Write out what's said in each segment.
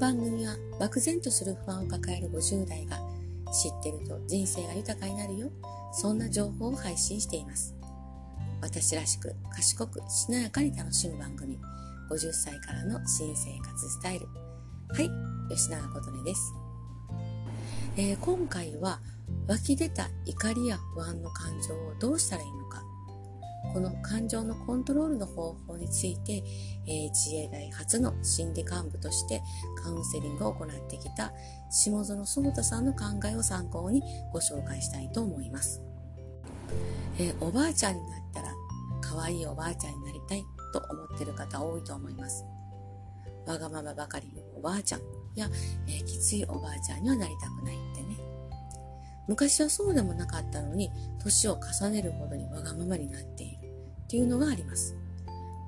番組は漠然とする不安を抱える50代が知ってると人生が豊かになるよ。そんな情報を配信しています。私らしく賢くしなやかに楽しむ番組。50歳からの新生活スタイル。はい、吉永琴音です。えー、今回は湧き出た怒りや不安の感情をどうしたらいいのかこの感情のコントロールの方法について、えー、自衛隊初の心理幹部としてカウンセリングを行ってきた下園聡太さんの考えを参考にご紹介したいと思います。えー、おばあちゃんになったら可愛いおばあちゃんになりたいと思ってる方多いと思います。わがままばかりのおばあちゃんや、えー、きついおばあちゃんにはなりたくないってね。昔はそうでもなかったのに年を重ねるほどにわがままになっているっていうのがあります。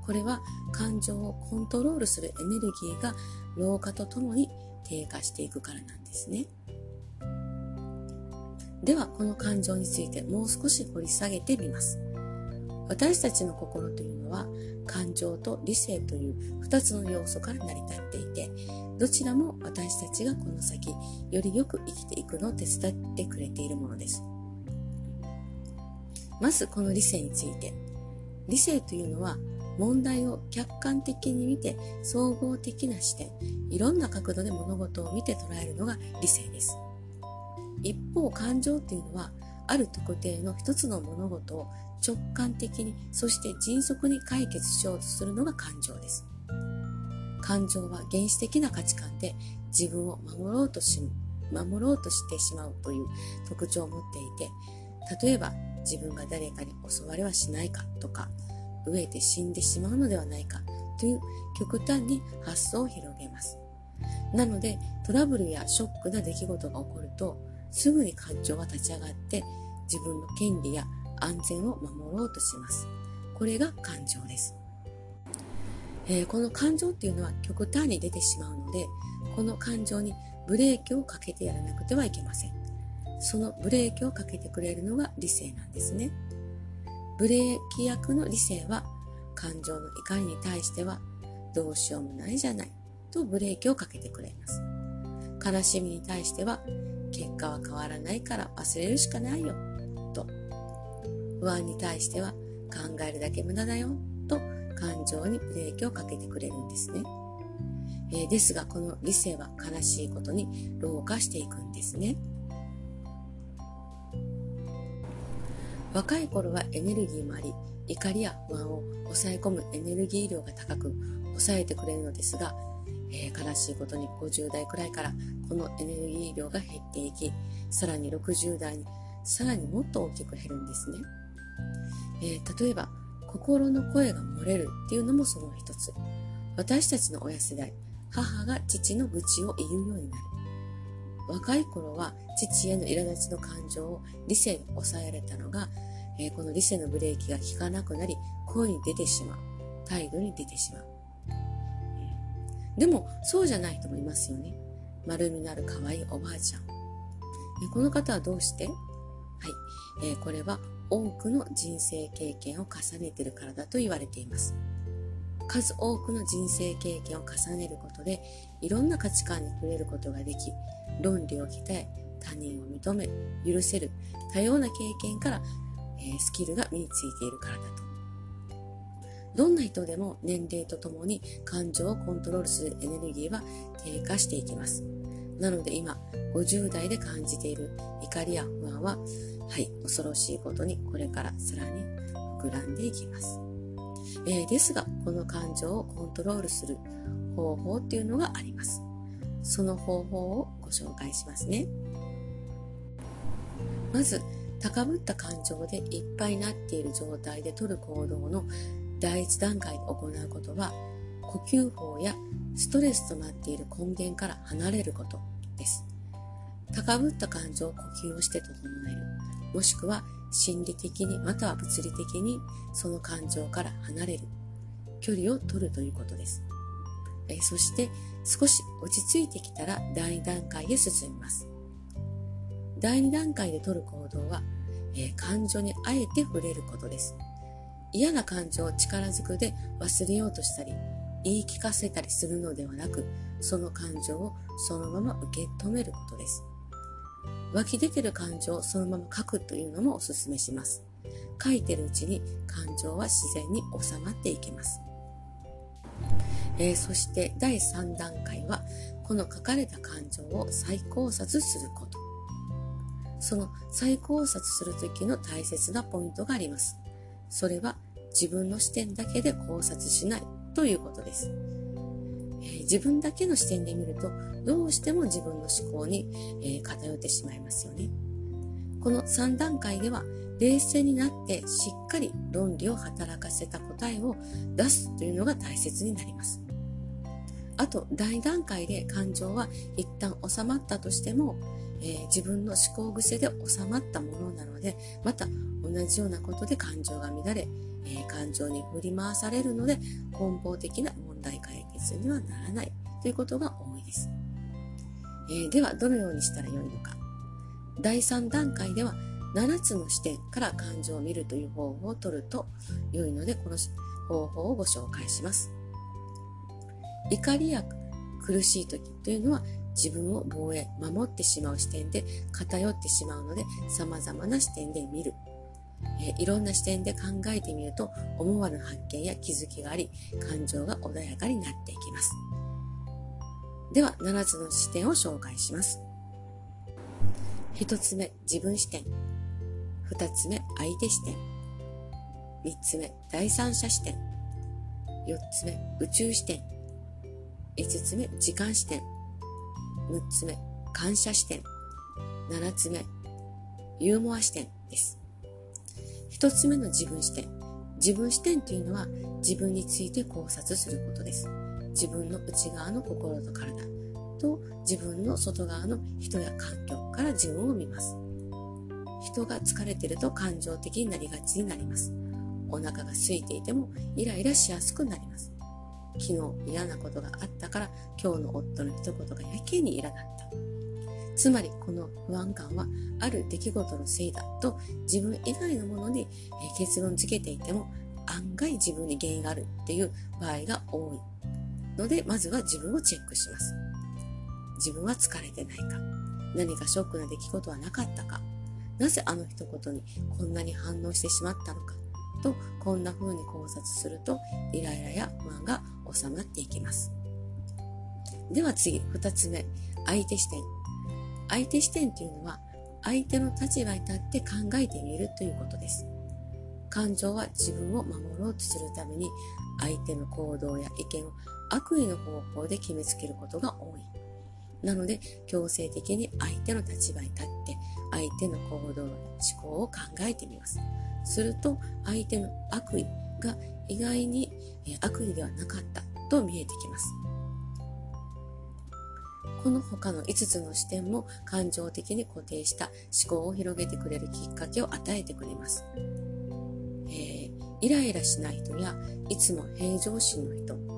これは感情をコントロールするエネルギーが老化とともに低下していくからなんですね。ではこの感情についてもう少し掘り下げてみます。私たちの心というのは感情と理性という2つの要素から成り立っていてどちらも私たちがこの先よりよく生きていくのを手伝ってくれているものです。まずこの理性について理性というのは問題を客観的に見て総合的な視点いろんな角度で物事を見て捉えるのが理性です。一方感情っていうのはある特定の一つの物事を直感的にそして迅速に解決しようとするのが感情です。感情は原始的な価値観で自分を守ろうとし守ろうとしてしまうという特徴を持っていて例えば自分が誰かに襲われはしないかとか飢えて死んでしまうのではないかという極端に発想を広げます。なのでトラブルやショックな出来事が起こるとすぐに感情が立ち上がって自分の権利や安全を守ろうとします。これが感情です、えー、この感情っていうのは極端に出てしまうのでこの感情にブレーキをかけてやらなくてはいけません。そのブレーキをかけてくれるのが理性なんですね。ブレーキ役の理性は感情の怒りに対してはどうしようもないじゃないとブレーキをかけてくれます。悲しみに対しては結果は変わらないから忘れるしかないよと。不安に対しては考えるだけ無駄だよと感情にブレーキをかけてくれるんですね。えー、ですがこの理性は悲しいことに老化していくんですね。若い頃はエネルギーもあり怒りや不安を抑え込むエネルギー量が高く抑えてくれるのですが、えー、悲しいことに50代くらいからこのエネルギー量が減っていきさらに60代にさらにもっと大きく減るんですね、えー、例えば心の声が漏れるっていうのもその一つ。私たちの親世代母が父の愚痴を言うようになる。若い頃は父への苛立ちの感情を理性で抑えられたのが、えー、この理性のブレーキが効かなくなり声に出てしまう。態度に出てしまう、でもそうじゃない人もいますよね。丸みのある可愛いおばあちゃん、えー、この方はどうして？はい、えー、これは多くの人生経験を重ねているからだと言われています。数多くの人生経験を重ねることでいろんな価値観に触れることができ論理を鍛え他人を認め許せる多様な経験から、え、スキルが身についているからだと。どんな人でも年齢とともに感情をコントロールするエネルギーは低下していきます。なので今50代で感じている怒りや不安ははい恐ろしいことにこれからさらに膨らんでいきます、えー、ですがこの感情をコントロールする方法っていうのがあります。その方法を紹介しますね。まず、高ぶった感情でいっぱいになっている状態で取る行動の第一段階で行うことは、呼吸法やストレスとなっている根源から離れることです。高ぶった感情を呼吸をして整える。もしくは心理的にまたは物理的にその感情から離れる。距離を取るということです。えそして少し落ち着いてきたら第2段階へ進みます。第2段階で取る行動は、えー、感情にあえて触れることです。嫌な感情を力ずくで忘れようとしたり、言い聞かせたりするのではなく、その感情をそのまま受け止めることです。湧き出てる感情をそのまま書くというのもお勧めします。書いてるうちに感情は自然に収まっていきます。えー、そして第3段階はこの書かれた感情を再考察すること。その再考察する時の大切なポイントがあります。それは自分の視点だけで考察しないということです。えー、自分だけの視点で見るとどうしても自分の思考に、えー、偏ってしまいますよね。この3段階では冷静になってしっかり論理を働かせた答えを出すというのが大切になります。あと、大段階で感情は一旦収まったとしても、えー、自分の思考癖で収まったものなので、また同じようなことで感情が乱れ、えー、感情に振り回されるので、根本的な問題解決にはならないということが多いです。えー、では、どのようにしたらよいのか。第3段階では、7つの視点から感情を見るという方法を取ると良いので、この方法をご紹介します。怒りや苦しい時というのは自分を防衛、守ってしまう視点で偏ってしまうので様々な視点で見る。えいろんな視点で考えてみると思わぬ発見や気づきがあり感情が穏やかになっていきます。では7つの視点を紹介します。1つ目、自分視点。2つ目、相手視点。3つ目、第三者視点。4つ目、宇宙視点。5つ目、時間視点。6つ目、感謝視点。7つ目、ユーモア視点です。1つ目の自分視点。自分視点というのは自分について考察することです。自分の内側の心と体と自分の外側の人や環境から自分を見ます。人が疲れてると感情的になりがちになります。お腹が空いていてもイライラしやすくなります。昨日嫌なことがあったから今日の夫の一言がやけにイラだった。つまりこの不安感はある出来事のせいだと自分以外のものに結論付けていても案外自分に原因があるっていう場合が多いのでまずは自分をチェックします。自分は疲れてないか何かショックな出来事はなかったかなぜあの一言にこんなに反応してしまったのかとこんな風に考察するとイライラや不安が収まっていきます。では次、二つ目、相手視点。相手視点というのは、相手の立場に立って考えてみるということです。感情は自分を守ろうとするために、相手の行動や意見を悪意の方法で決めつけることが多い。なので、強制的に相手の立場に立って、相手の行動、思考を考えてみます。すると、相手の悪意が意外に悪意ではなかったと見えてきます。この他の5つの視点も感情的に固定した思考を広げてくれるきっかけを与えてくれます。えー、イライラしない人やいつも平常心の人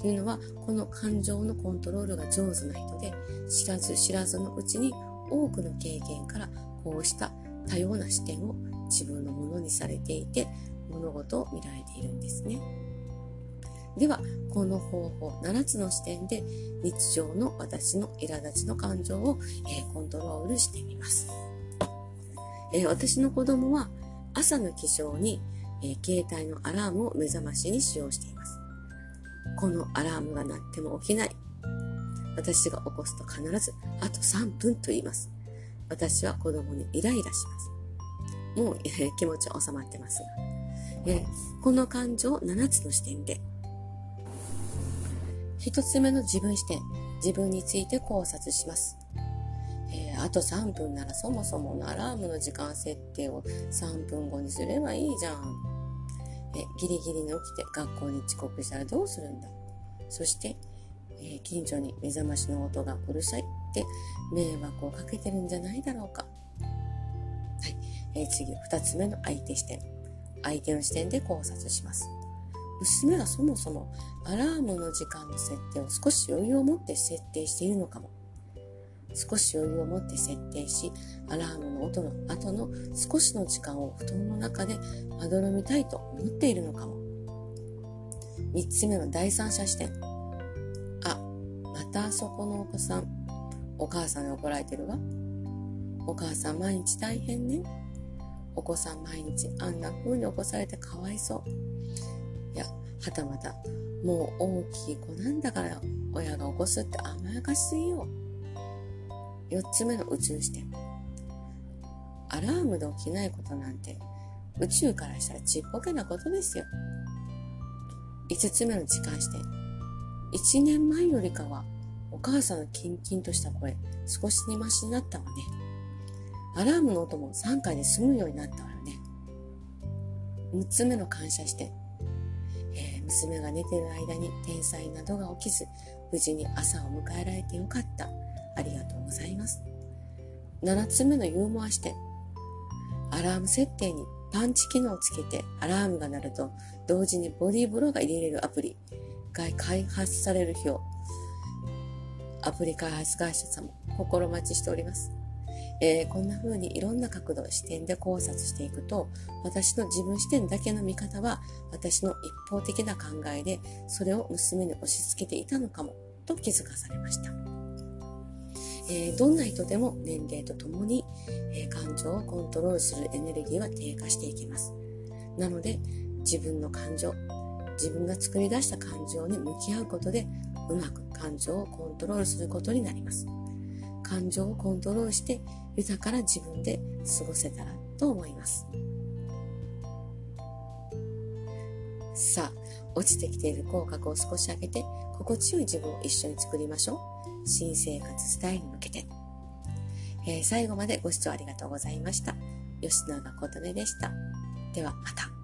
というのはこの感情のコントロールが上手な人で知らず知らずのうちに多くの経験からこうした多様な視点を自分のものにされていて物事を見られているんですね。では、この方法、7つの視点で日常の私の苛立ちの感情を、え、コントロールしてみます。え、私の子供は朝の起床に、え、携帯のアラームを目覚ましに使用しています。このアラームが鳴っても起きない。私が起こすと必ず、あと3分と言います。私は子供にイライラします。もう、えー、気持ちは収まってますが。えー、この感情を7つの視点で一つ目の自分視点、自分について考察します。え、あと3分ならそもそものアラームの時間設定を3分後にすればいいじゃん。えギリギリに起きて学校に遅刻したらどうするんだ？そして、えー、近所に目覚ましの音がうるさいって迷惑をかけてるんじゃないだろうか。はい。えー、次、2つ目の相手視点。相手の視点で考察します。娘がそもそもアラームの時間の設定を少し余裕を持って設定しているのかも。少し余裕を持って設定し、アラームの音の後の少しの時間を布団の中でまどろみたいと思っているのかも。三つ目の第三者視点。あ、またあそこのお子さん、お母さんに怒られてるわ。お母さん毎日大変ね。お子さん毎日あんな風に起こされてかわいそう。いや、はたまた、もう大きい子なんだから親が起こすって甘やかしすぎよ。四つ目の宇宙視点。アラームで起きないことなんて宇宙からしたらちっぽけなことですよ。五つ目の時間視点。一年前よりかはお母さんのキンキンとした声少しにマシになったわね。アラームの音も3回で済むようになったわよね。6つ目の感謝して、えー、娘が寝てる間に天才などが起きず、無事に朝を迎えられてよかった。ありがとうございます。7つ目のユーモアして、アラーム設定にパンチ機能をつけてアラームが鳴ると同時にボディーブローが入れれるアプリが開発される日をアプリ開発会社さんも心待ちしております。えー、こんな風にいろんな角度、視点で考察していくと、私の自分視点だけの見方は、私の一方的な考えで、それを娘に押し付けていたのかも、と気づかされました。えー、どんな人でも年齢とともに、えー、感情をコントロールするエネルギーは低下していきます。なので、自分の感情、自分が作り出した感情に向き合うことで、うまく感情をコントロールすることになります。感情をコントロールして豊かな自分で過ごせたらと思います。さあ、落ちてきている口角を少し上げて、心地よい自分を一緒に作りましょう。新生活スタイルに向けて。えー、最後までご視聴ありがとうございました。吉永琴音でした。ではまた。